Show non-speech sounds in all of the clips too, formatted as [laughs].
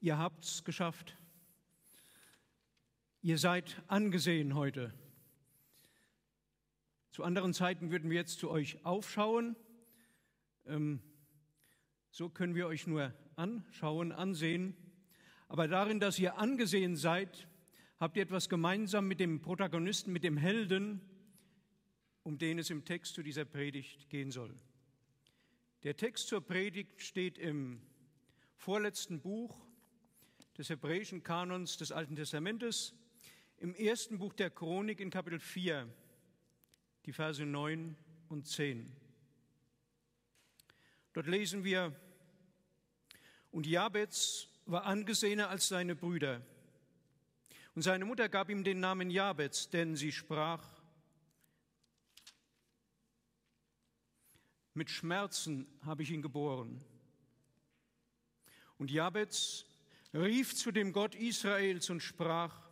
Ihr habt's geschafft. Ihr seid angesehen heute. Zu anderen Zeiten würden wir jetzt zu euch aufschauen. Ähm, so können wir euch nur anschauen, ansehen. Aber darin, dass ihr angesehen seid, habt ihr etwas gemeinsam mit dem Protagonisten, mit dem Helden, um den es im Text zu dieser Predigt gehen soll. Der Text zur Predigt steht im vorletzten Buch des hebräischen Kanons des Alten Testamentes, im ersten Buch der Chronik in Kapitel 4, die Verse 9 und 10. Dort lesen wir, und Jabez war angesehener als seine Brüder. Und seine Mutter gab ihm den Namen Jabez, denn sie sprach, mit Schmerzen habe ich ihn geboren. Und Jabez rief zu dem Gott Israels und sprach,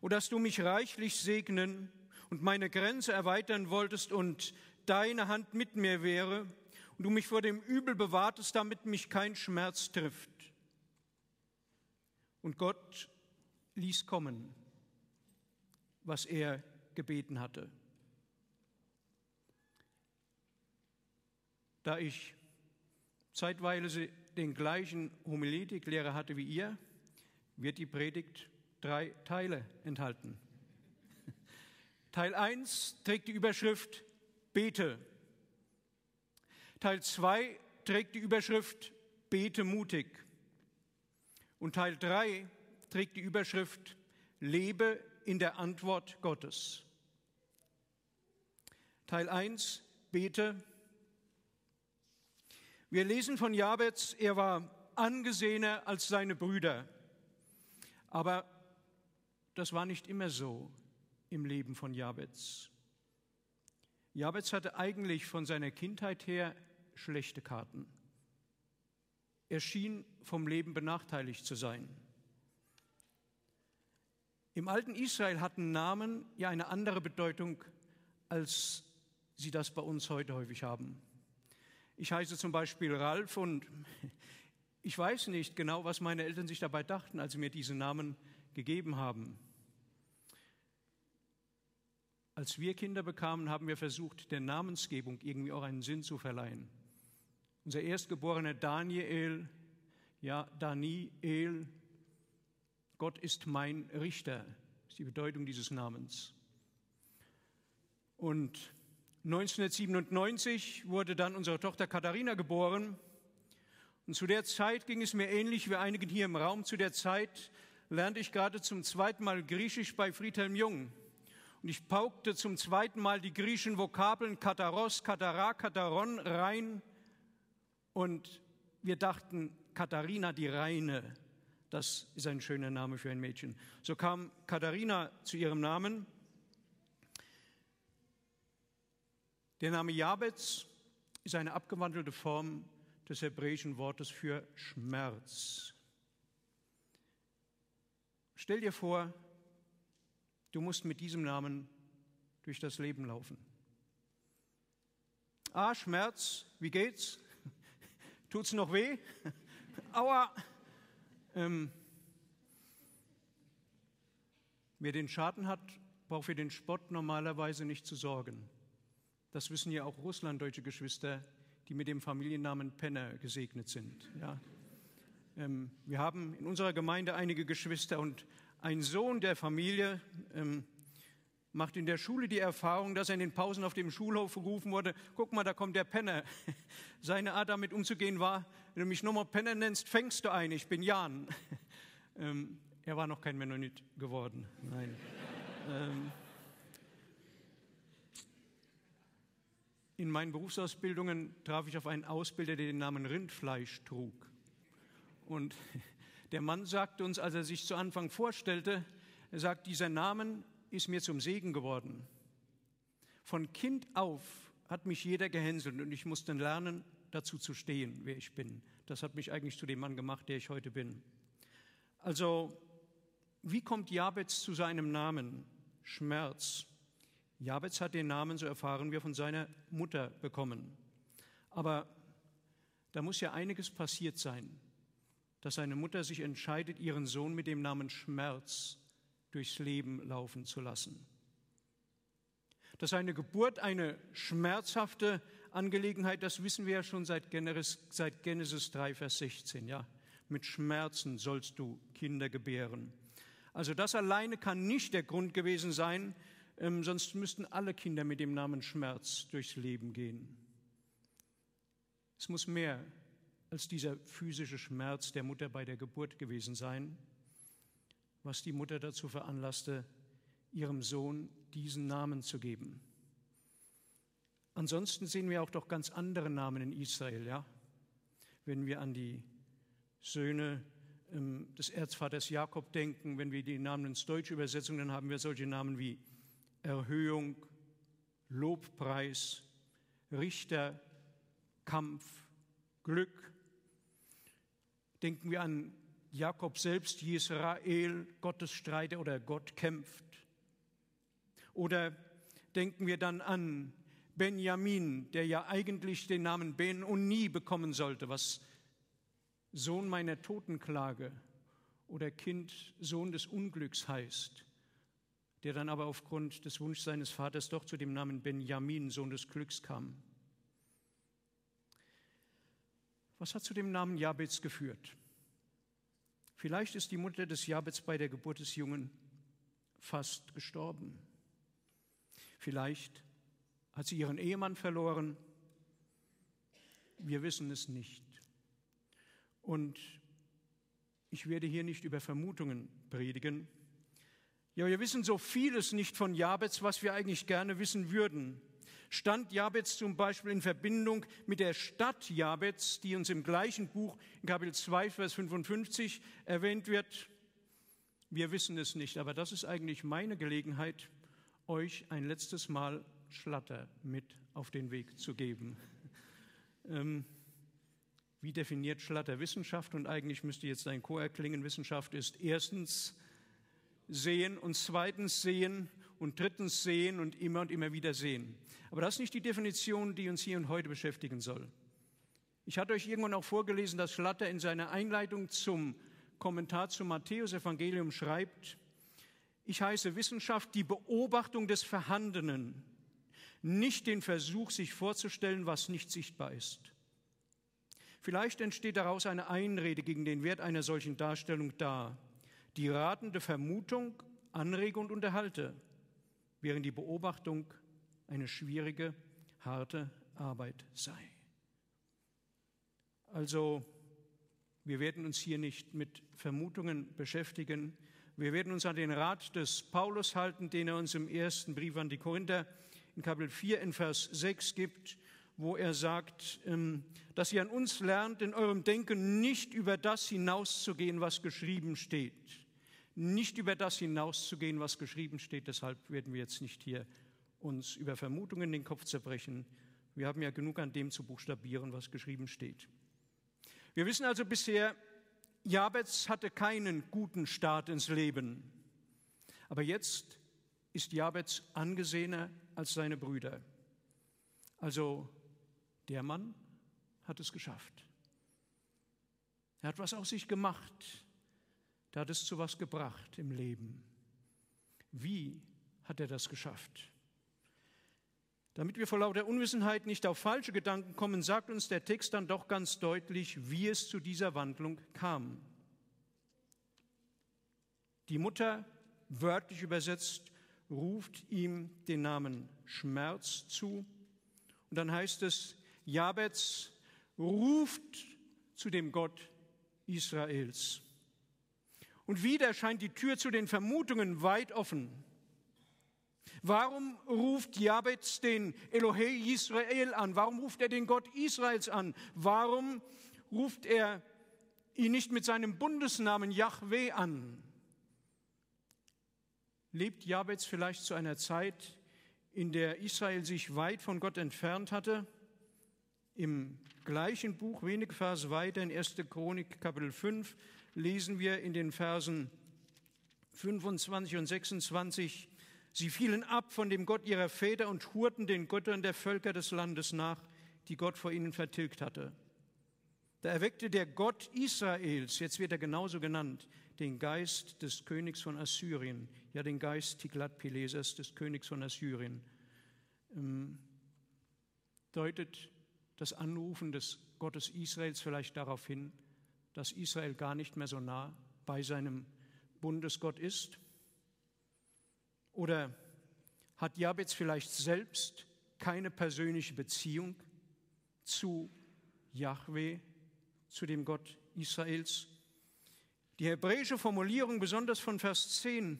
O dass du mich reichlich segnen und meine Grenze erweitern wolltest und deine Hand mit mir wäre und du mich vor dem Übel bewahrtest, damit mich kein Schmerz trifft. Und Gott ließ kommen, was er gebeten hatte. Da ich zeitweise den gleichen Homiletiklehrer hatte wie ihr, wird die Predigt drei Teile enthalten. [laughs] Teil 1 trägt die Überschrift Bete. Teil 2 trägt die Überschrift Bete mutig. Und Teil 3 trägt die Überschrift Lebe in der Antwort Gottes. Teil 1, bete. Wir lesen von Jabez, er war angesehener als seine Brüder. Aber das war nicht immer so im Leben von Jabez. Jabez hatte eigentlich von seiner Kindheit her schlechte Karten. Er schien vom Leben benachteiligt zu sein. Im alten Israel hatten Namen ja eine andere Bedeutung, als sie das bei uns heute häufig haben. Ich heiße zum Beispiel Ralf und ich weiß nicht genau, was meine Eltern sich dabei dachten, als sie mir diesen Namen gegeben haben. Als wir Kinder bekamen, haben wir versucht, der Namensgebung irgendwie auch einen Sinn zu verleihen. Unser erstgeborener Daniel, ja, Daniel, Gott ist mein Richter, ist die Bedeutung dieses Namens. Und 1997 wurde dann unsere Tochter Katharina geboren. Und zu der Zeit ging es mir ähnlich wie einigen hier im Raum. Zu der Zeit lernte ich gerade zum zweiten Mal Griechisch bei Friedhelm Jung. Und ich paukte zum zweiten Mal die griechischen Vokabeln Kataros, Katara, Kataron rein. Und wir dachten, Katharina die Reine. Das ist ein schöner Name für ein Mädchen. So kam Katharina zu ihrem Namen. Der Name Jabez ist eine abgewandelte Form des hebräischen Wortes für Schmerz. Stell dir vor, du musst mit diesem Namen durch das Leben laufen. Ah, Schmerz, wie geht's? [laughs] Tut's noch weh? [laughs] Aua! Ähm, wer den Schaden hat, braucht für den Spott normalerweise nicht zu sorgen. Das wissen ja auch russlanddeutsche Geschwister, die mit dem Familiennamen Penner gesegnet sind. Ja. Ähm, wir haben in unserer Gemeinde einige Geschwister und ein Sohn der Familie ähm, macht in der Schule die Erfahrung, dass er in den Pausen auf dem Schulhof gerufen wurde, guck mal, da kommt der Penner. [laughs] Seine Art damit umzugehen war, wenn du mich nochmal Penner nennst, fängst du ein, ich bin Jan. [laughs] Ähm, er war noch kein Mennonit geworden, nein. [laughs] in meinen Berufsausbildungen traf ich auf einen Ausbilder, der den Namen Rindfleisch trug. Und der Mann sagte uns, als er sich zu Anfang vorstellte, er sagt, dieser Name ist mir zum Segen geworden. Von Kind auf hat mich jeder gehänselt und ich musste lernen, dazu zu stehen, wer ich bin. Das hat mich eigentlich zu dem Mann gemacht, der ich heute bin. Also, wie kommt Jabez zu seinem Namen? Schmerz. Jabez hat den Namen, so erfahren wir, von seiner Mutter bekommen. Aber da muss ja einiges passiert sein. dass eine Mutter sich entscheidet, ihren Sohn mit dem Namen Schmerz durchs Leben laufen zu lassen. Dass eine Geburt eine schmerzhafte Angelegenheit, das wissen wir ja schon seit Genesis, seit Genesis 3, Vers 16. Ja, mit Schmerzen sollst du Kinder gebären. Also das alleine kann nicht der Grund gewesen sein, ähm, sonst müssten alle Kinder mit dem Namen Schmerz durchs Leben gehen. Es muss mehr als dieser physische Schmerz der Mutter bei der Geburt gewesen sein, was die Mutter dazu veranlasste, ihrem Sohn diesen Namen zu geben. Ansonsten sehen wir auch doch ganz andere Namen in Israel, ja? Wenn wir an die Söhne ähm, des Erzvaters Jakob denken, wenn wir die Namen ins Deutsche übersetzen, dann haben wir solche Namen wie Erhöhung, Lobpreis, Richter, Kampf, Glück. Denken wir an Jakob selbst, Israel, Gottes Streiter oder Gott kämpft. Oder denken wir dann an Benjamin, der ja eigentlich den Namen Ben und nie bekommen sollte, was Sohn meiner Totenklage oder Kind, Sohn des Unglücks heißt, der dann aber aufgrund des Wunsches seines Vaters doch zu dem Namen Benjamin, Sohn des Glücks kam. Was hat zu dem Namen Jabez geführt? Vielleicht ist die Mutter des Jabez bei der Geburt des Jungen fast gestorben. Vielleicht hat sie ihren Ehemann verloren. Wir wissen es nicht. Und ich werde hier nicht über Vermutungen predigen. Ja, wir wissen so vieles nicht von Jabez, was wir eigentlich gerne wissen würden. Stand Jabez zum Beispiel in Verbindung mit der Stadt Jabez, die uns im gleichen Buch in Kapitel 2, Vers 55 erwähnt wird? Wir wissen es nicht, aber das ist eigentlich meine Gelegenheit, euch ein letztes Mal Schlatter mit auf den Weg zu geben. Ähm, wie definiert Schlatter Wissenschaft? Und eigentlich müsste jetzt ein Chor erklingen. Wissenschaft ist erstens sehen und zweitens sehen und drittens sehen und immer und immer wieder sehen. Aber das ist nicht die Definition, die uns hier und heute beschäftigen soll. Ich hatte euch irgendwann auch vorgelesen, dass Schlatter in seiner Einleitung zum Kommentar zum Matthäus-Evangelium schreibt, ich heiße Wissenschaft die Beobachtung des Vorhandenen, nicht den Versuch, sich vorzustellen, was nicht sichtbar ist. Vielleicht entsteht daraus eine Einrede gegen den Wert einer solchen Darstellung dar, die ratende Vermutung anrege und unterhalte, während die Beobachtung eine schwierige, harte Arbeit sei. Also, wir werden uns hier nicht mit Vermutungen beschäftigen. Wir werden uns an den Rat des Paulus halten, den er uns im ersten Brief an die Korinther in Kapitel 4 in Vers 6 gibt wo er sagt, ähm, dass ihr an uns lernt, in eurem Denken nicht über das hinauszugehen, was geschrieben steht. Nicht über das hinauszugehen, was geschrieben steht. Deshalb werden wir jetzt nicht hier uns über Vermutungen den Kopf zerbrechen. Wir haben ja genug an dem zu buchstabieren, was geschrieben steht. Wir wissen also bisher, Jabez hatte keinen guten Start ins Leben. Aber jetzt ist Jabez angesehener als seine Brüder. Also der Mann hat es geschafft. Er hat was aus sich gemacht. Er hat es zu was gebracht im Leben. Wie hat er das geschafft? Damit wir vor lauter Unwissenheit nicht auf falsche Gedanken kommen, sagt uns der Text dann doch ganz deutlich, wie es zu dieser Wandlung kam. Die Mutter, wörtlich übersetzt, ruft ihm den Namen Schmerz zu. Und dann heißt es, Jabez ruft zu dem Gott Israels. Und wieder scheint die Tür zu den Vermutungen weit offen. Warum ruft Jabez den Elohei Israel an? Warum ruft er den Gott Israels an? Warum ruft er ihn nicht mit seinem Bundesnamen Yahweh an? Lebt Jabez vielleicht zu einer Zeit, in der Israel sich weit von Gott entfernt hatte? Im gleichen Buch, wenige Vers weiter, in 1. Chronik, Kapitel 5, lesen wir in den Versen 25 und 26, Sie fielen ab von dem Gott ihrer Väter und hurten den Göttern der Völker des Landes nach, die Gott vor ihnen vertilgt hatte. Da erweckte der Gott Israels, jetzt wird er genauso genannt, den Geist des Königs von Assyrien, ja den Geist Tiglat-Pilesers, des Königs von Assyrien. Ähm, deutet das Anrufen des Gottes Israels vielleicht darauf hin, dass Israel gar nicht mehr so nah bei seinem Bundesgott ist? Oder hat Jabez vielleicht selbst keine persönliche Beziehung zu Yahweh, zu dem Gott Israels? Die hebräische Formulierung, besonders von Vers 10,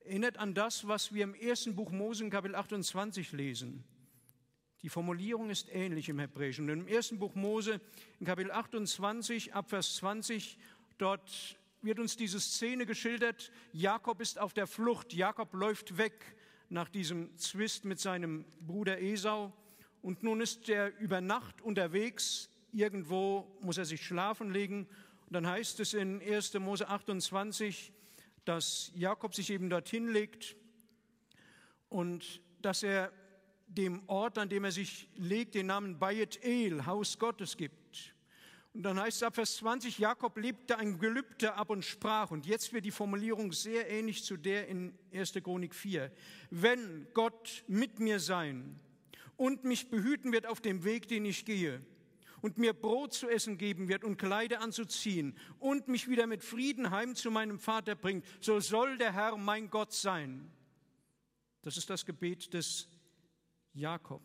erinnert an das, was wir im ersten Buch Mose Kapitel 28 lesen. Die Formulierung ist ähnlich im Hebräischen. Und im ersten Buch Mose in Kapitel 28 ab Vers 20, dort wird uns diese Szene geschildert. Jakob ist auf der Flucht. Jakob läuft weg nach diesem Zwist mit seinem Bruder Esau. Und nun ist er über Nacht unterwegs. Irgendwo muss er sich schlafen legen. Und dann heißt es in 1. Mose 28, dass Jakob sich eben dorthin legt und dass er dem Ort, an dem er sich legt, den Namen Bayet El, Haus Gottes gibt. Und dann heißt es ab Vers 20, Jakob lebte ein Gelübde ab und sprach, und jetzt wird die Formulierung sehr ähnlich zu der in 1. Chronik 4, wenn Gott mit mir sein und mich behüten wird auf dem Weg, den ich gehe, und mir Brot zu essen geben wird und Kleider anzuziehen und mich wieder mit Frieden heim zu meinem Vater bringt, so soll der Herr mein Gott sein. Das ist das Gebet des Jakob.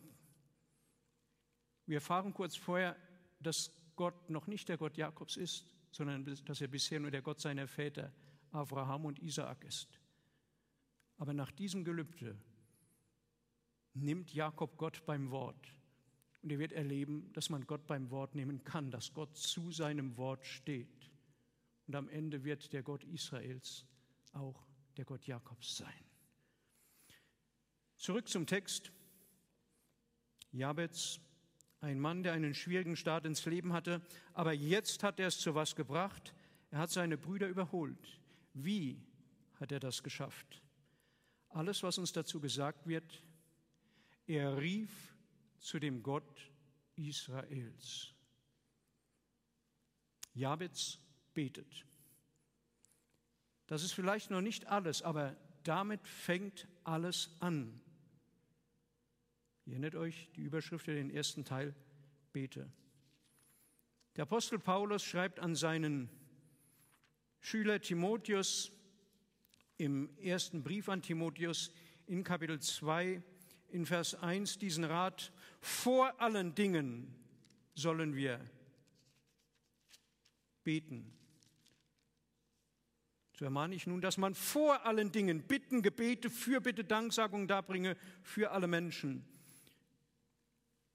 Wir erfahren kurz vorher, dass Gott noch nicht der Gott Jakobs ist, sondern dass er bisher nur der Gott seiner Väter Abraham und Isaak ist. Aber nach diesem Gelübde nimmt Jakob Gott beim Wort. Und er wird erleben, dass man Gott beim Wort nehmen kann, dass Gott zu seinem Wort steht. Und am Ende wird der Gott Israels auch der Gott Jakobs sein. Zurück zum Text. Jabez ein Mann, der einen schwierigen Start ins Leben hatte, aber jetzt hat er es zu was gebracht. Er hat seine Brüder überholt. Wie hat er das geschafft? Alles, was uns dazu gesagt wird, er rief zu dem Gott Israels. Jabez betet. Das ist vielleicht noch nicht alles, aber damit fängt alles an. Ihr erinnert euch die Überschrift für den ersten Teil, bete. Der Apostel Paulus schreibt an seinen Schüler Timotheus im ersten Brief an Timotheus in Kapitel 2 in Vers 1 diesen Rat, vor allen Dingen sollen wir beten. So ermahne ich nun, dass man vor allen Dingen Bitten, Gebete, Fürbitte, Danksagung darbringe für alle Menschen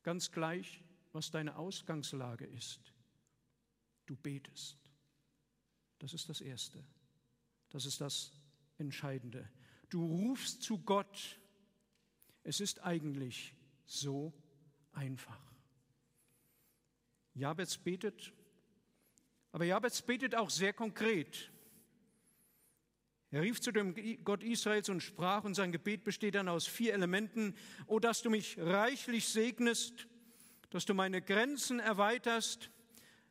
Ganz gleich, was deine Ausgangslage ist. Du betest. Das ist das Erste. Das ist das Entscheidende. Du rufst zu Gott. Es ist eigentlich so einfach. Jabez betet, aber Jabez betet auch sehr konkret. Er rief zu dem Gott Israels und sprach, und sein Gebet besteht dann aus vier Elementen. O, dass du mich reichlich segnest, dass du meine Grenzen erweiterst,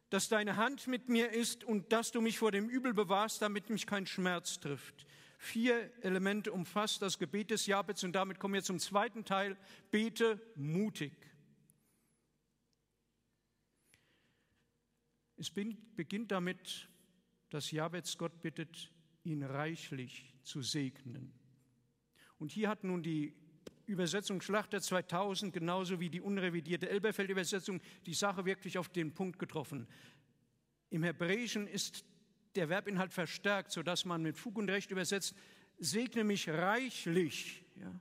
dass deine Hand mit mir ist und dass du mich vor dem Übel bewahrst, damit mich kein Schmerz trifft. Vier Elemente umfasst das Gebet des Jabez und damit kommen wir zum zweiten Teil. Bete mutig. Es beginnt damit, dass Jabez Gott bittet, ihn reichlich zu segnen. Und hier hat nun die Übersetzung Schlachter 2000 genauso wie die unrevidierte Elberfeld-Übersetzung die Sache wirklich auf den Punkt getroffen. Im Hebräischen ist der Verbinhalt verstärkt, sodass man mit Fug und Recht übersetzt, segne mich reichlich. Ja?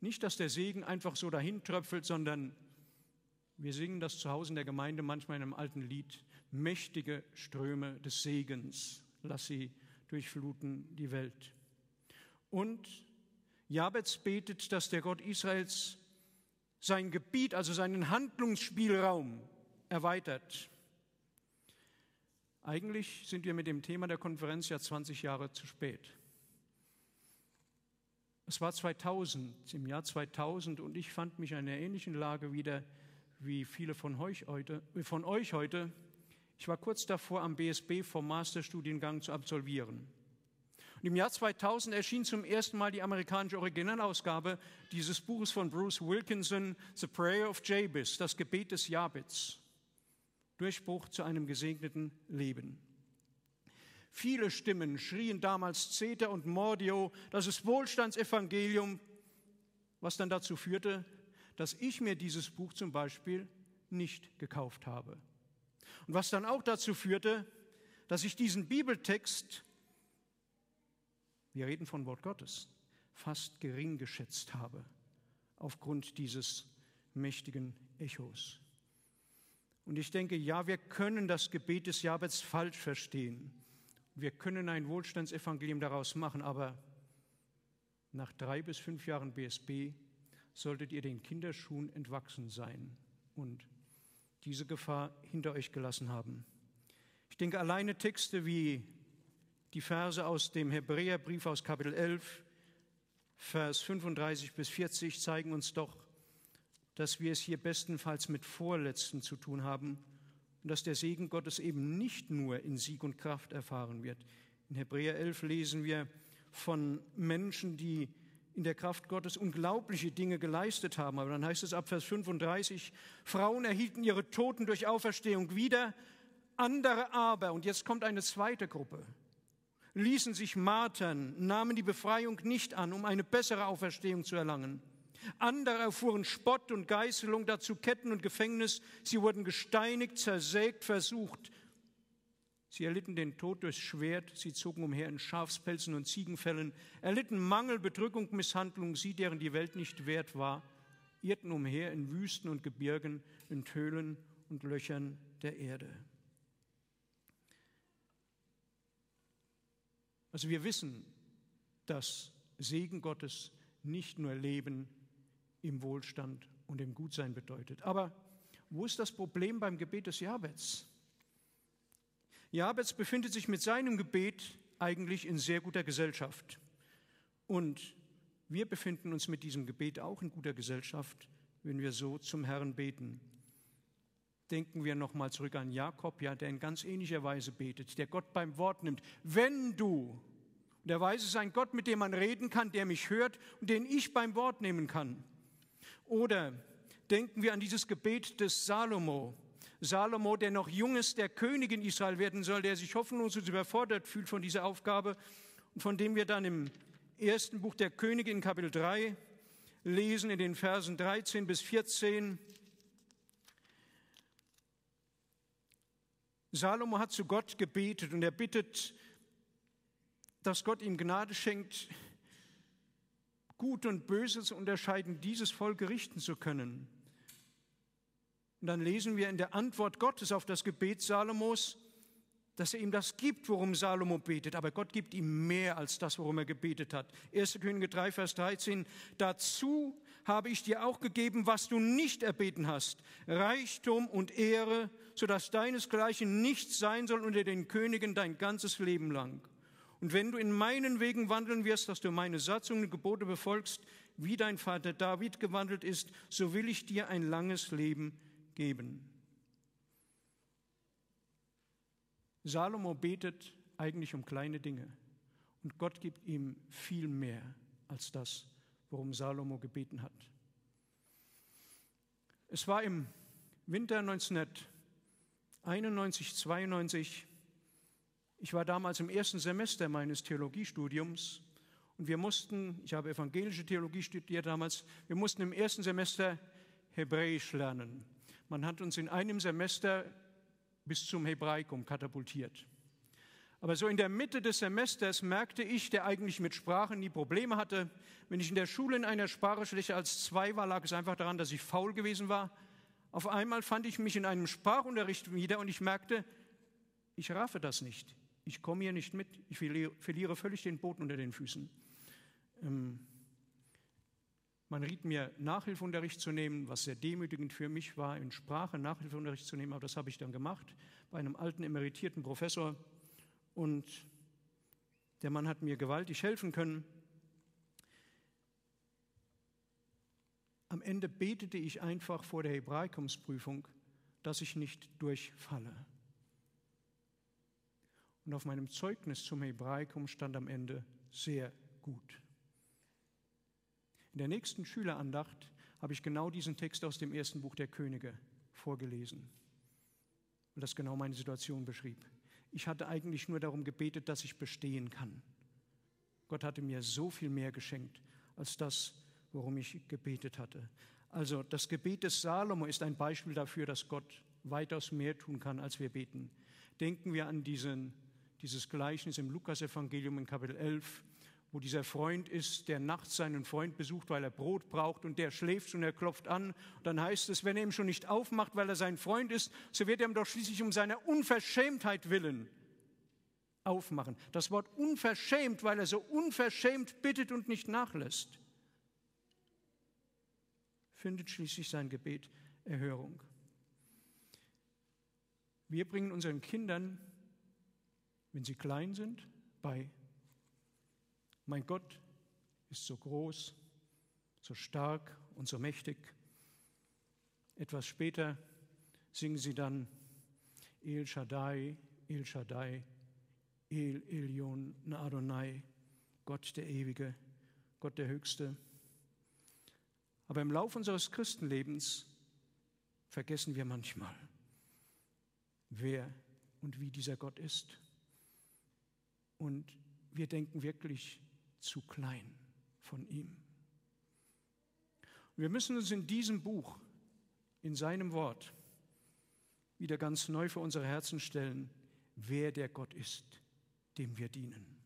Nicht, dass der Segen einfach so dahin tröpfelt, sondern wir singen das zu Hause in der Gemeinde manchmal in einem alten Lied, mächtige Ströme des Segens, lass sie durchfluten die Welt. Und Jabez betet, dass der Gott Israels sein Gebiet, also seinen Handlungsspielraum erweitert. Eigentlich sind wir mit dem Thema der Konferenz ja 20 Jahre zu spät. Es war 2000, im Jahr 2000, und ich fand mich in einer ähnlichen Lage wieder wie viele von euch heute. Von euch heute. Ich war kurz davor, am BSB vom Masterstudiengang zu absolvieren. Und im Jahr 2000 erschien zum ersten Mal die amerikanische Originalausgabe dieses Buches von Bruce Wilkinson, The Prayer of Jabez, das Gebet des Jabez. Durchbruch zu einem gesegneten Leben. Viele Stimmen schrien damals Zeter und Mordio, das ist Wohlstandsevangelium, was dann dazu führte, dass ich mir dieses Buch zum Beispiel nicht gekauft habe. Und was dann auch dazu führte, dass ich diesen Bibeltext, wir reden von Wort Gottes, fast gering geschätzt habe, aufgrund dieses mächtigen Echos. Und ich denke, ja, wir können das Gebet des Jabez falsch verstehen. Wir können ein Wohlstandsevangelium daraus machen, aber nach drei bis fünf Jahren BSB solltet ihr den Kinderschuhen entwachsen sein und diese Gefahr hinter euch gelassen haben. Ich denke, alleine Texte wie die Verse aus dem Hebräerbrief aus Kapitel 11, Vers 35 bis 40 zeigen uns doch, dass wir es hier bestenfalls mit Vorletzten zu tun haben und dass der Segen Gottes eben nicht nur in Sieg und Kraft erfahren wird. In Hebräer 11 lesen wir von Menschen, die in der Kraft Gottes unglaubliche Dinge geleistet haben. Aber dann heißt es ab Vers 35, Frauen erhielten ihre Toten durch Auferstehung wieder, andere aber, und jetzt kommt eine zweite Gruppe, ließen sich martern, nahmen die Befreiung nicht an, um eine bessere Auferstehung zu erlangen. Andere erfuhren Spott und Geißelung, dazu Ketten und Gefängnis. Sie wurden gesteinigt, zersägt, versucht. Sie erlitten den Tod durchs Schwert, sie zogen umher in Schafspelzen und Ziegenfällen, erlitten Mangel, Bedrückung, Misshandlung, sie, deren die Welt nicht wert war, irrten umher in Wüsten und Gebirgen, in Höhlen und Löchern der Erde. Also wir wissen, dass Segen Gottes nicht nur Leben im Wohlstand und im Gutsein bedeutet. Aber wo ist das Problem beim Gebet des Jabez? Jabez befindet sich mit seinem Gebet eigentlich in sehr guter Gesellschaft. Und wir befinden uns mit diesem Gebet auch in guter Gesellschaft, wenn wir so zum Herrn beten. Denken wir nochmal zurück an Jakob, ja, der in ganz ähnlicher Weise betet, der Gott beim Wort nimmt. Wenn du, und er weiß, es ist ein Gott, mit dem man reden kann, der mich hört und den ich beim Wort nehmen kann. Oder denken wir an dieses Gebet des Salomo, Salomo, der noch jung ist, der König in Israel werden soll, der sich hoffnungslos überfordert fühlt von dieser Aufgabe und von dem wir dann im ersten Buch der Könige in Kapitel 3 lesen, in den Versen 13 bis 14. Salomo hat zu Gott gebetet und er bittet, dass Gott ihm Gnade schenkt, Gut und Böse zu unterscheiden, dieses Volk richten zu können. Und dann lesen wir in der Antwort Gottes auf das Gebet Salomos, dass er ihm das gibt, worum Salomo betet. Aber Gott gibt ihm mehr als das, worum er gebetet hat. 1. Könige 3, Vers 13. Dazu habe ich dir auch gegeben, was du nicht erbeten hast. Reichtum und Ehre, sodass deinesgleichen nichts sein soll unter den Königen dein ganzes Leben lang. Und wenn du in meinen Wegen wandeln wirst, dass du meine Satzungen und Gebote befolgst, wie dein Vater David gewandelt ist, so will ich dir ein langes Leben geben geben. Salomo betet eigentlich um kleine Dinge und Gott gibt ihm viel mehr als das, worum Salomo gebeten hat. Es war im Winter 1991, 92. Ich war damals im ersten Semester meines Theologiestudiums und wir mussten, ich habe evangelische Theologie studiert damals, wir mussten im ersten Semester Hebräisch lernen. Man hat uns in einem Semester bis zum Hebraikum katapultiert. Aber so in der Mitte des Semesters merkte ich, der eigentlich mit Sprachen nie Probleme hatte, wenn ich in der Schule in einer Sprache schlechter als zwei war, lag es einfach daran, dass ich faul gewesen war. Auf einmal fand ich mich in einem Sprachunterricht wieder und ich merkte, ich raffe das nicht. Ich komme hier nicht mit. Ich verliere völlig den Boden unter den Füßen. Ähm, man riet mir, Nachhilfeunterricht zu nehmen, was sehr demütigend für mich war, in Sprache Nachhilfeunterricht zu nehmen. Aber das habe ich dann gemacht bei einem alten emeritierten Professor. Und der Mann hat mir gewaltig helfen können. Am Ende betete ich einfach vor der Hebraikumsprüfung, dass ich nicht durchfalle. Und auf meinem Zeugnis zum Hebraikum stand am Ende sehr gut. In der nächsten Schülerandacht habe ich genau diesen Text aus dem ersten Buch der Könige vorgelesen, weil das genau meine Situation beschrieb. Ich hatte eigentlich nur darum gebetet, dass ich bestehen kann. Gott hatte mir so viel mehr geschenkt als das, worum ich gebetet hatte. Also das Gebet des Salomo ist ein Beispiel dafür, dass Gott weitaus mehr tun kann, als wir beten. Denken wir an diesen, dieses Gleichnis im Lukasevangelium in Kapitel 11, wo dieser Freund ist, der nachts seinen Freund besucht, weil er Brot braucht und der schläft und er klopft an. Dann heißt es, wenn er ihm schon nicht aufmacht, weil er sein Freund ist, so wird er ihm doch schließlich um seine Unverschämtheit willen aufmachen. Das Wort unverschämt, weil er so unverschämt bittet und nicht nachlässt, findet schließlich sein Gebet Erhörung. Wir bringen unseren Kindern, wenn sie klein sind, bei mein Gott ist so groß, so stark und so mächtig. Etwas später singen sie dann El Shaddai, El Shaddai, El Elyon Adonai, Gott der Ewige, Gott der Höchste. Aber im Lauf unseres Christenlebens vergessen wir manchmal, wer und wie dieser Gott ist. Und wir denken wirklich, zu klein von ihm. wir müssen uns in diesem Buch, in seinem Wort, wieder ganz neu vor unsere Herzen stellen, wer der Gott ist, dem wir dienen.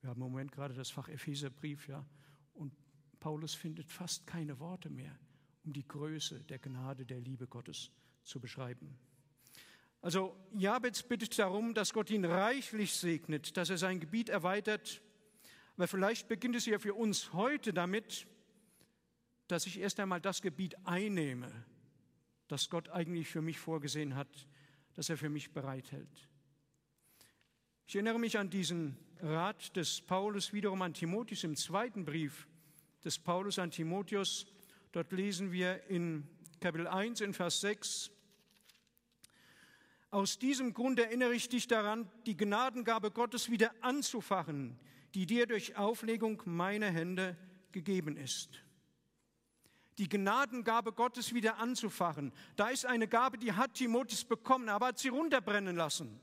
Wir haben im Moment gerade das Fach Epheserbrief, ja, und Paulus findet fast keine Worte mehr, um die Größe der Gnade, der Liebe Gottes zu beschreiben. Also Jabez bittet darum, dass Gott ihn reichlich segnet, dass er sein Gebiet erweitert. Aber vielleicht beginnt es ja für uns heute damit, dass ich erst einmal das Gebiet einnehme, das Gott eigentlich für mich vorgesehen hat, das er für mich bereithält. Ich erinnere mich an diesen Rat des Paulus wiederum an Timotheus im zweiten Brief des Paulus an Timotheus. Dort lesen wir in Kapitel 1 in Vers 6, aus diesem Grund erinnere ich dich daran, die Gnadengabe Gottes wieder anzufachen, die dir durch Auflegung meiner Hände gegeben ist. Die Gnadengabe Gottes wieder anzufachen. Da ist eine Gabe, die hat Timotheus bekommen, aber hat sie runterbrennen lassen.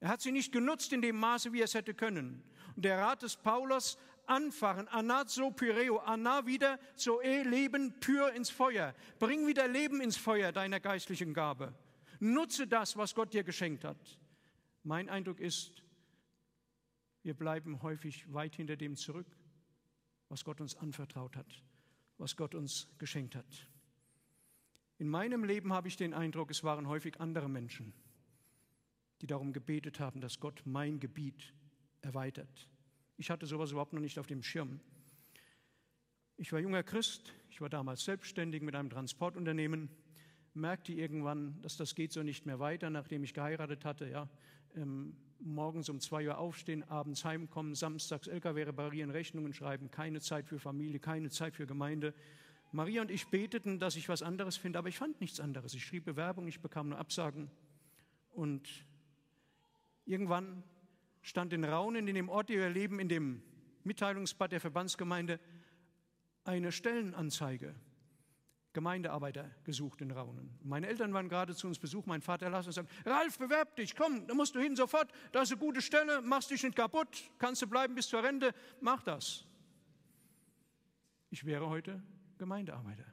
Er hat sie nicht genutzt in dem Maße, wie er es hätte können. Und der Rat des Paulus, anfachen, anazo pyreo, ana wieder zoe, Leben, pür ins Feuer. Bring wieder Leben ins Feuer deiner geistlichen Gabe. Nutze das, was Gott dir geschenkt hat. Mein Eindruck ist, wir bleiben häufig weit hinter dem zurück, was Gott uns anvertraut hat, was Gott uns geschenkt hat. In meinem Leben habe ich den Eindruck, es waren häufig andere Menschen, die darum gebetet haben, dass Gott mein Gebiet erweitert. Ich hatte sowas überhaupt noch nicht auf dem Schirm. Ich war junger Christ, ich war damals selbstständig mit einem Transportunternehmen merkte irgendwann, dass das geht so nicht mehr weiter, nachdem ich geheiratet hatte. Ja, ähm, morgens um zwei Uhr aufstehen, abends heimkommen, samstags LKW reparieren, Rechnungen schreiben, keine Zeit für Familie, keine Zeit für Gemeinde. Maria und ich beteten, dass ich was anderes finde, aber ich fand nichts anderes. Ich schrieb Bewerbung, ich bekam nur Absagen. Und irgendwann stand in Raunen, in dem Ort, den wir leben, in dem Mitteilungsblatt der Verbandsgemeinde, eine Stellenanzeige Gemeindearbeiter gesucht in Raunen. Meine Eltern waren gerade zu uns Besuch, mein Vater las und sagt, Ralf, bewerb dich, komm, da musst du hin sofort, da ist eine gute Stelle, machst dich nicht kaputt, kannst du bleiben bis zur Rente, mach das. Ich wäre heute Gemeindearbeiter.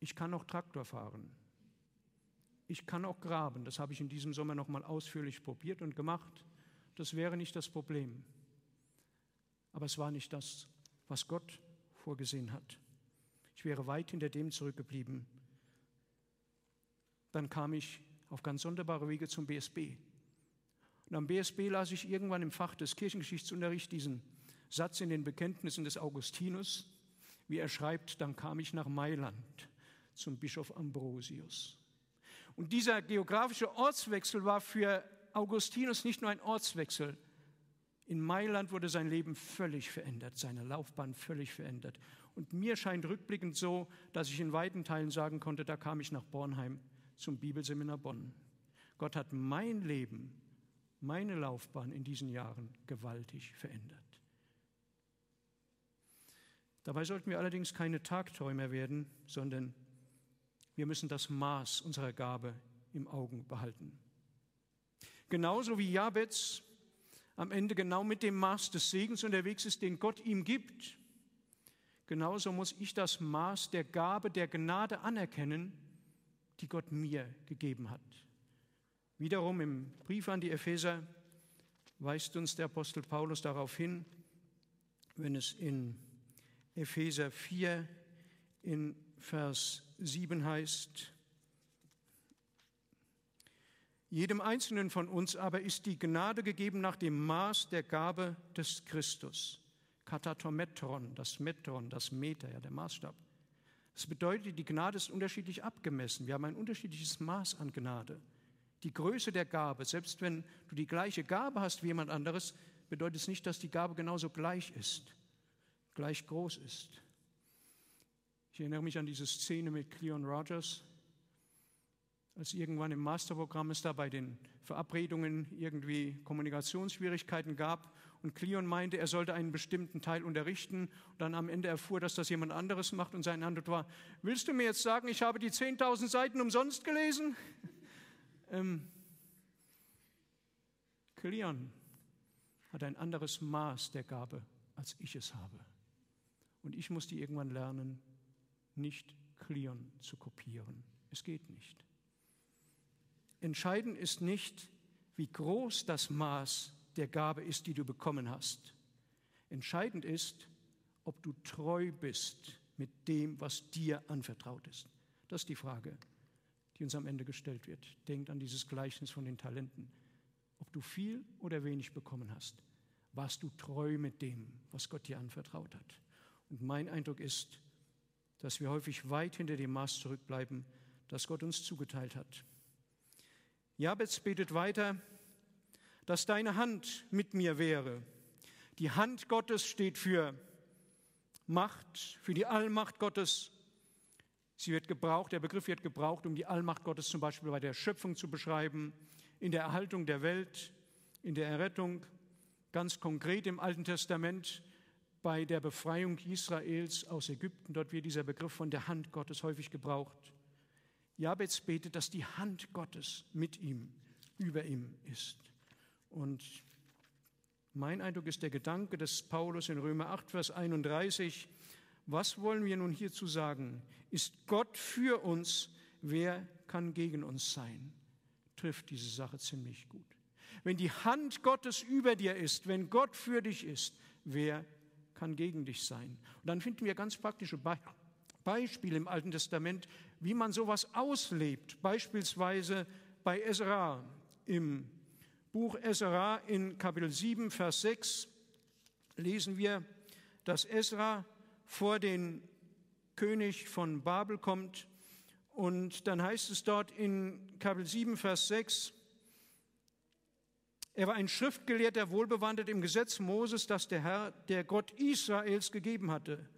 Ich kann auch Traktor fahren. Ich kann auch graben, das habe ich in diesem Sommer noch mal ausführlich probiert und gemacht. Das wäre nicht das Problem. Aber es war nicht das, was Gott vorgesehen hat. Ich wäre weit hinter dem zurückgeblieben. Dann kam ich auf ganz sonderbare Wege zum BSB. Und am BSB las ich irgendwann im Fach des Kirchengeschichtsunterrichts diesen Satz in den Bekenntnissen des Augustinus, wie er schreibt, dann kam ich nach Mailand zum Bischof Ambrosius. Und dieser geografische Ortswechsel war für Augustinus nicht nur ein Ortswechsel. In Mailand wurde sein Leben völlig verändert, seine Laufbahn völlig verändert. Und mir scheint rückblickend so, dass ich in weiten Teilen sagen konnte, da kam ich nach Bornheim zum Bibelseminar Bonn. Gott hat mein Leben, meine Laufbahn in diesen Jahren gewaltig verändert. Dabei sollten wir allerdings keine Tagträumer werden, sondern wir müssen das Maß unserer Gabe im Augen behalten. Genauso wie Jabez am Ende genau mit dem Maß des Segens unterwegs ist, den Gott ihm gibt, genauso muss ich das Maß der Gabe, der Gnade anerkennen, die Gott mir gegeben hat. Wiederum im Brief an die Epheser weist uns der Apostel Paulus darauf hin, wenn es in Epheser 4 in Vers 7 heißt, jedem Einzelnen von uns aber ist die Gnade gegeben nach dem Maß der Gabe des Christus. Katatometron, das Metron, das Meter, ja, der Maßstab. Das bedeutet, die Gnade ist unterschiedlich abgemessen. Wir haben ein unterschiedliches Maß an Gnade. Die Größe der Gabe, selbst wenn du die gleiche Gabe hast wie jemand anderes, bedeutet es nicht, dass die Gabe genauso gleich ist, gleich groß ist. Ich erinnere mich an diese Szene mit Cleon Rogers, als irgendwann im Masterprogramm es da bei den Verabredungen irgendwie Kommunikationsschwierigkeiten gab und Cleon meinte, er sollte einen bestimmten Teil unterrichten und dann am Ende erfuhr, dass das jemand anderes macht und seine Antwort war, willst du mir jetzt sagen, ich habe die 10.000 Seiten umsonst gelesen? [laughs] ähm, Cleon hat ein anderes Maß der Gabe, als ich es habe. Und ich musste irgendwann lernen, nicht Cleon zu kopieren. Es geht nicht. Entscheidend ist nicht, wie groß das Maß der Gabe ist, die du bekommen hast. Entscheidend ist, ob du treu bist mit dem, was dir anvertraut ist. Das ist die Frage, die uns am Ende gestellt wird. Denkt an dieses Gleichnis von den Talenten. Ob du viel oder wenig bekommen hast, warst du treu mit dem, was Gott dir anvertraut hat. Und mein Eindruck ist, dass wir häufig weit hinter dem Maß zurückbleiben, das Gott uns zugeteilt hat. Jabez betet weiter, dass deine Hand mit mir wäre. Die Hand Gottes steht für Macht, für die Allmacht Gottes. Sie wird gebraucht, der Begriff wird gebraucht, um die Allmacht Gottes zum Beispiel bei der Schöpfung zu beschreiben, in der Erhaltung der Welt, in der Errettung, ganz konkret im Alten Testament bei der Befreiung Israels aus Ägypten. Dort wird dieser Begriff von der Hand Gottes häufig gebraucht. Jabez betet, dass die Hand Gottes mit ihm, über ihm ist. Und mein Eindruck ist der Gedanke des Paulus in Römer 8, Vers 31. Was wollen wir nun hierzu sagen? Ist Gott für uns? Wer kann gegen uns sein? Trifft diese Sache ziemlich gut. Wenn die Hand Gottes über dir ist, wenn Gott für dich ist, wer kann gegen dich sein? Und dann finden wir ganz praktische Beispiele im Alten Testament, wie man sowas auslebt. Beispielsweise bei Esra im Buch Esra in Kapitel 7, Vers 6 lesen wir, dass Esra vor den König von Babel kommt. Und dann heißt es dort in Kapitel 7, Vers 6, er war ein Schriftgelehrter, wohlbewandert im Gesetz Moses, das der Herr, der Gott Israels gegeben hatte.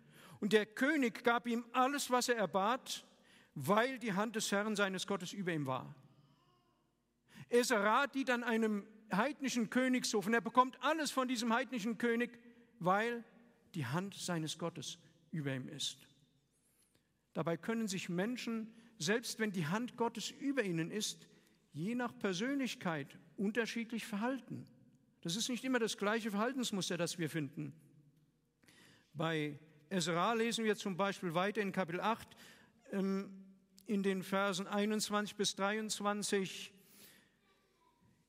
Und der König gab ihm alles, was er erbat, weil die Hand des Herrn seines Gottes über ihm war. Esra dient an einem heidnischen Königshof und er bekommt alles von diesem heidnischen König, weil die Hand seines Gottes über ihm ist. Dabei können sich Menschen, selbst wenn die Hand Gottes über ihnen ist, je nach Persönlichkeit unterschiedlich verhalten. Das ist nicht immer das gleiche Verhaltensmuster, das wir finden. Bei Esra lesen wir zum Beispiel weiter in Kapitel 8, ähm, in den Versen 21 bis 23,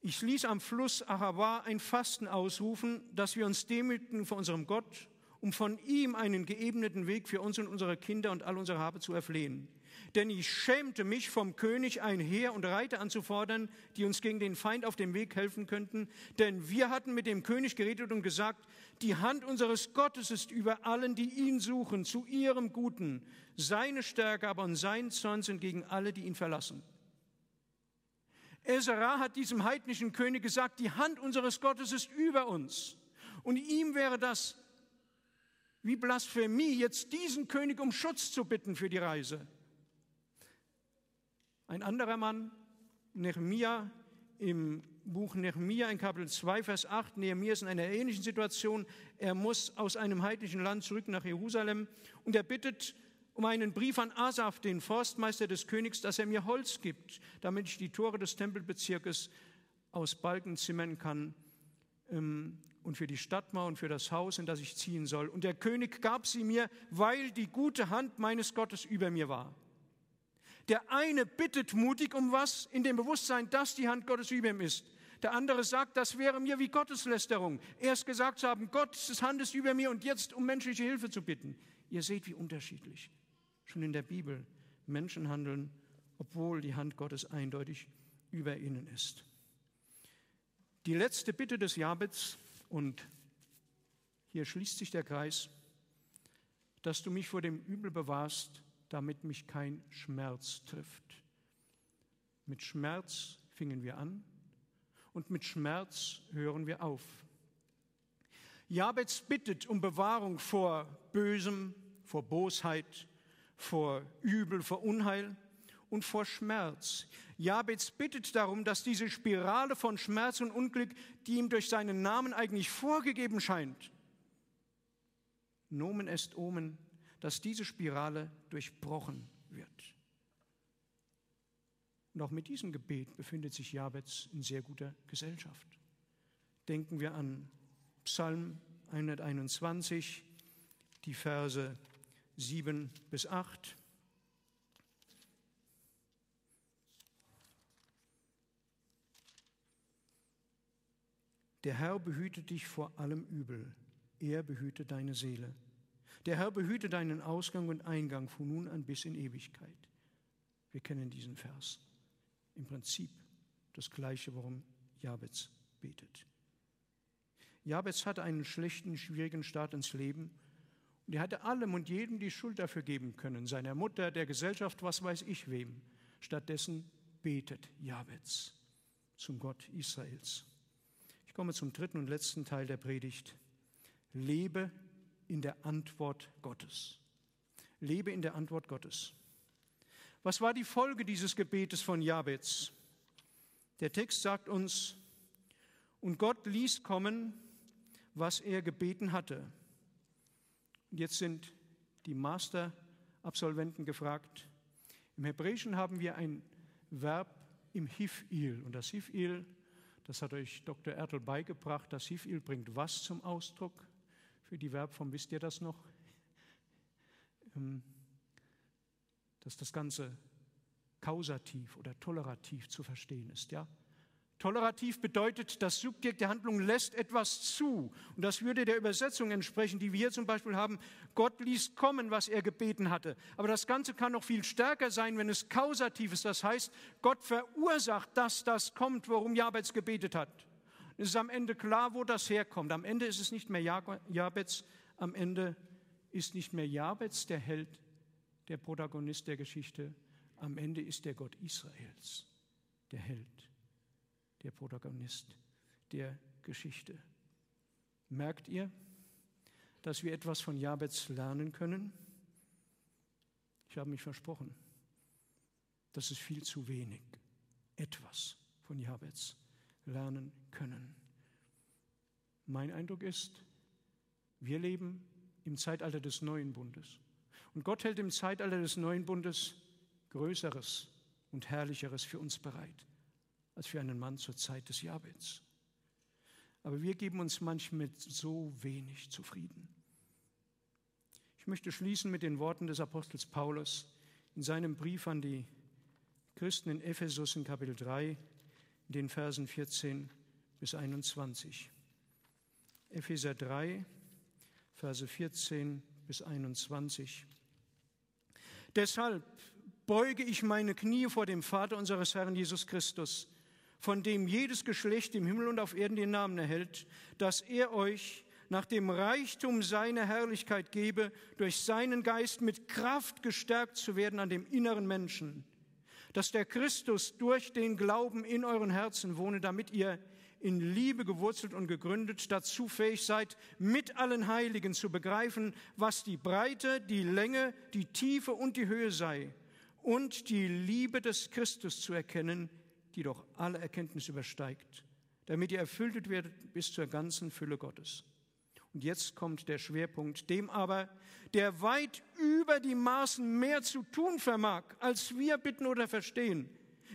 ich ließ am Fluss Ahava ein Fasten ausrufen, dass wir uns demütigen vor unserem Gott, um von ihm einen geebneten Weg für uns und unsere Kinder und all unsere Habe zu erflehen. Denn ich schämte mich, vom König ein Heer und Reiter anzufordern, die uns gegen den Feind auf dem Weg helfen könnten. Denn wir hatten mit dem König geredet und gesagt, die Hand unseres Gottes ist über allen, die ihn suchen, zu ihrem Guten. Seine Stärke aber und sein Zorn sind gegen alle, die ihn verlassen. Ezra hat diesem heidnischen König gesagt, die Hand unseres Gottes ist über uns. Und ihm wäre das wie Blasphemie, jetzt diesen König um Schutz zu bitten für die Reise. Ein anderer Mann, Nehemia, im Buch Nehemia in Kapitel 2, Vers 8. Nehemia ist in einer ähnlichen Situation. Er muss aus einem heidnischen Land zurück nach Jerusalem und er bittet um einen Brief an Asaf, den Forstmeister des Königs, dass er mir Holz gibt, damit ich die Tore des Tempelbezirkes aus Balken zimmern kann ähm, und für die Stadtmauer und für das Haus, in das ich ziehen soll. Und der König gab sie mir, weil die gute Hand meines Gottes über mir war. Der eine bittet mutig um was in dem Bewusstsein, dass die Hand Gottes über ihm ist. Der andere sagt, das wäre mir wie Gotteslästerung. Erst gesagt zu haben, Gottes Hand ist über mir und jetzt um menschliche Hilfe zu bitten. Ihr seht, wie unterschiedlich schon in der Bibel Menschen handeln, obwohl die Hand Gottes eindeutig über ihnen ist. Die letzte Bitte des Jabets, und hier schließt sich der Kreis, dass du mich vor dem Übel bewahrst, damit mich kein Schmerz trifft. Mit Schmerz fingen wir an und mit Schmerz hören wir auf. Jabez bittet um Bewahrung vor Bösem, vor Bosheit, vor Übel, vor Unheil und vor Schmerz. Jabez bittet darum, dass diese Spirale von Schmerz und Unglück, die ihm durch seinen Namen eigentlich vorgegeben scheint, Nomen est Omen, dass diese Spirale durchbrochen wird. Und auch mit diesem Gebet befindet sich Jabez in sehr guter Gesellschaft. Denken wir an Psalm 121, die Verse 7 bis 8. Der Herr behüte dich vor allem Übel, er behüte deine Seele. Der Herr behüte deinen Ausgang und Eingang von nun an bis in Ewigkeit. Wir kennen diesen Vers. Im Prinzip das gleiche, worum Jabez betet. Jabez hatte einen schlechten, schwierigen Start ins Leben und er hatte allem und jedem die Schuld dafür geben können, seiner Mutter, der Gesellschaft, was weiß ich wem. Stattdessen betet Jabez zum Gott Israels. Ich komme zum dritten und letzten Teil der Predigt. Lebe in der Antwort Gottes. Lebe in der Antwort Gottes. Was war die Folge dieses Gebetes von Jabez? Der Text sagt uns, und Gott ließ kommen, was er gebeten hatte. Jetzt sind die Master-Absolventen gefragt. Im Hebräischen haben wir ein Verb im Hifil. Und das Hifil, das hat euch Dr. Ertel beigebracht, das Hifil bringt was zum Ausdruck? Für die Verbform wisst ihr das noch? Ähm, dass das Ganze kausativ oder tolerativ zu verstehen ist. Ja? Tolerativ bedeutet, das Subjekt der Handlung lässt etwas zu. Und das würde der Übersetzung entsprechen, die wir hier zum Beispiel haben. Gott ließ kommen, was er gebeten hatte. Aber das Ganze kann noch viel stärker sein, wenn es kausativ ist. Das heißt, Gott verursacht, dass das kommt, worum Jabez gebetet hat. Es ist am Ende klar, wo das herkommt. Am Ende ist es nicht mehr Jabez, am Ende ist nicht mehr Jabez der Held, der Protagonist der Geschichte. Am Ende ist der Gott Israels der Held der Protagonist der Geschichte. Merkt ihr, dass wir etwas von Jabez lernen können? Ich habe mich versprochen. Das ist viel zu wenig. Etwas von Jabez lernen können. Mein Eindruck ist, wir leben im Zeitalter des neuen Bundes. Und Gott hält im Zeitalter des neuen Bundes Größeres und Herrlicheres für uns bereit als für einen Mann zur Zeit des Jabez. Aber wir geben uns manchmal mit so wenig zufrieden. Ich möchte schließen mit den Worten des Apostels Paulus in seinem Brief an die Christen in Ephesus in Kapitel 3, in den Versen 14 bis 21. Epheser 3, Verse 14 bis 21. Deshalb beuge ich meine Knie vor dem Vater unseres Herrn Jesus Christus, von dem jedes Geschlecht im Himmel und auf Erden den Namen erhält, dass er euch nach dem Reichtum seiner Herrlichkeit gebe, durch seinen Geist mit Kraft gestärkt zu werden an dem inneren Menschen, dass der Christus durch den Glauben in euren Herzen wohne, damit ihr in Liebe gewurzelt und gegründet dazu fähig seid, mit allen Heiligen zu begreifen, was die Breite, die Länge, die Tiefe und die Höhe sei und die Liebe des Christus zu erkennen, die doch alle Erkenntnis übersteigt, damit ihr erfüllt werdet bis zur ganzen Fülle Gottes. Und jetzt kommt der Schwerpunkt, dem aber, der weit über die Maßen mehr zu tun vermag, als wir bitten oder verstehen,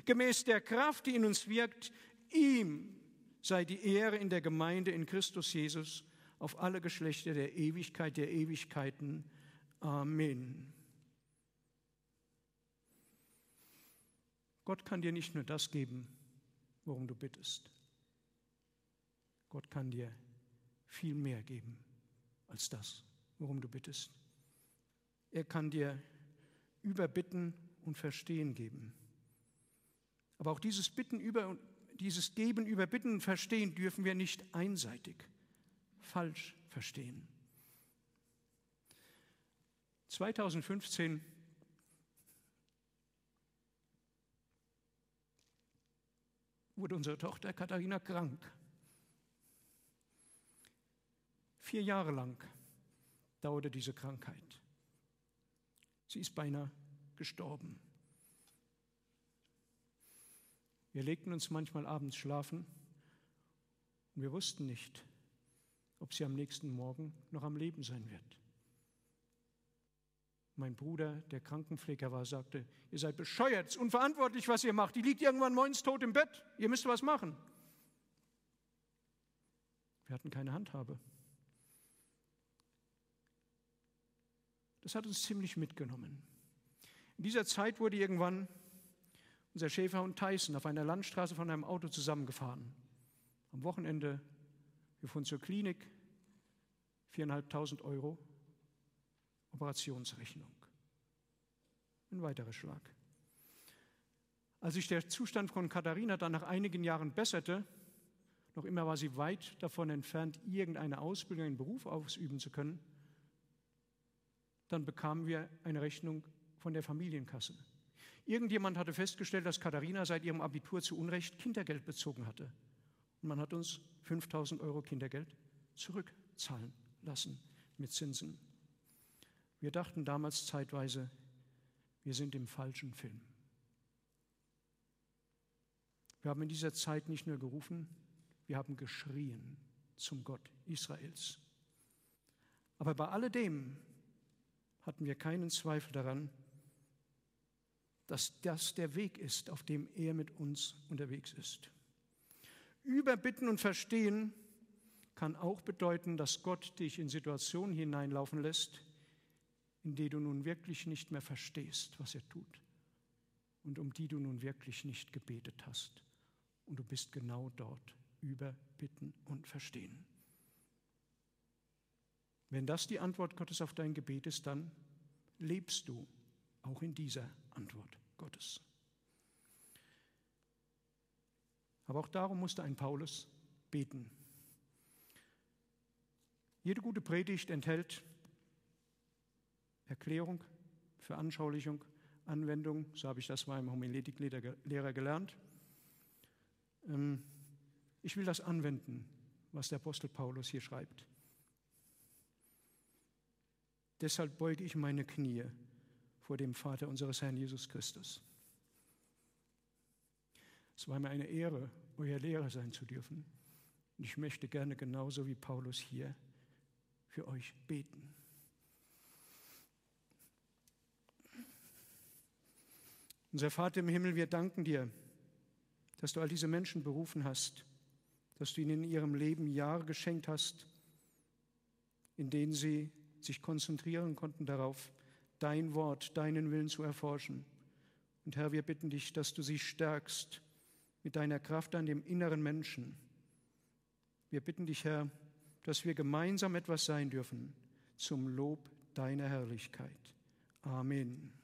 gemäß der Kraft, die in uns wirkt, ihm sei die Ehre in der Gemeinde in Christus Jesus auf alle Geschlechter der Ewigkeit der Ewigkeiten. Amen. Gott kann dir nicht nur das geben, worum du bittest. Gott kann dir viel mehr geben als das, worum du bittest. Er kann dir Überbitten und Verstehen geben. Aber auch dieses Bitten über dieses Geben über Bitten und Verstehen dürfen wir nicht einseitig, falsch verstehen. 2015 wurde unsere Tochter Katharina krank. Vier Jahre lang dauerte diese Krankheit. Sie ist beinahe gestorben. Wir legten uns manchmal abends schlafen und wir wussten nicht, ob sie am nächsten Morgen noch am Leben sein wird. Mein Bruder, der Krankenpfleger war, sagte, ihr seid bescheuert, es ist unverantwortlich, was ihr macht. Die liegt irgendwann morgens tot im Bett. Ihr müsst was machen. Wir hatten keine Handhabe. Das hat uns ziemlich mitgenommen. In dieser Zeit wurde irgendwann unser Schäferhund Tyson auf einer Landstraße von einem Auto zusammengefahren. Am Wochenende, wir fuhren zur Klinik, viereinhalbtausend Euro Operationsrechnung. Ein weiterer Schlag. Als sich der Zustand von Katharina dann nach einigen Jahren besserte, noch immer war sie weit davon entfernt, irgendeine Ausbildung, einen Beruf ausüben zu können, dann bekamen wir eine Rechnung von der Familienkasse. Irgendjemand hatte festgestellt, dass Katharina seit ihrem Abitur zu Unrecht Kindergeld bezogen hatte. Und man hat uns 5000 Euro Kindergeld zurückzahlen lassen mit Zinsen. Wir dachten damals zeitweise, wir sind im falschen Film. Wir haben in dieser Zeit nicht nur gerufen, wir haben geschrien zum Gott Israels. Aber bei alledem hatten wir keinen Zweifel daran, dass das der Weg ist, auf dem er mit uns unterwegs ist. Überbitten und verstehen kann auch bedeuten, dass Gott dich in Situationen hineinlaufen lässt, in die du nun wirklich nicht mehr verstehst, was er tut und um die du nun wirklich nicht gebetet hast. Und du bist genau dort, überbitten und verstehen. Wenn das die Antwort Gottes auf dein Gebet ist, dann lebst du auch in dieser Antwort Gottes. Aber auch darum musste ein Paulus beten. Jede gute Predigt enthält Erklärung, Veranschaulichung, Anwendung, so habe ich das im Homiletiklehrer gelernt. Ähm, ich will das anwenden, was der Apostel Paulus hier schreibt. Deshalb beuge ich meine Knie vor dem Vater unseres Herrn Jesus Christus. Es war mir eine Ehre, euer Lehrer sein zu dürfen. Und ich möchte gerne genauso wie Paulus hier für euch beten. Unser Vater im Himmel, wir danken dir, dass du all diese Menschen berufen hast, dass du ihnen in ihrem Leben Jahre geschenkt hast, in denen sie sich konzentrieren konnten darauf, dein Wort, deinen Willen zu erforschen. Und Herr, wir bitten dich, dass du sie stärkst mit deiner Kraft an dem inneren Menschen. Wir bitten dich, Herr, dass wir gemeinsam etwas sein dürfen zum Lob deiner Herrlichkeit. Amen.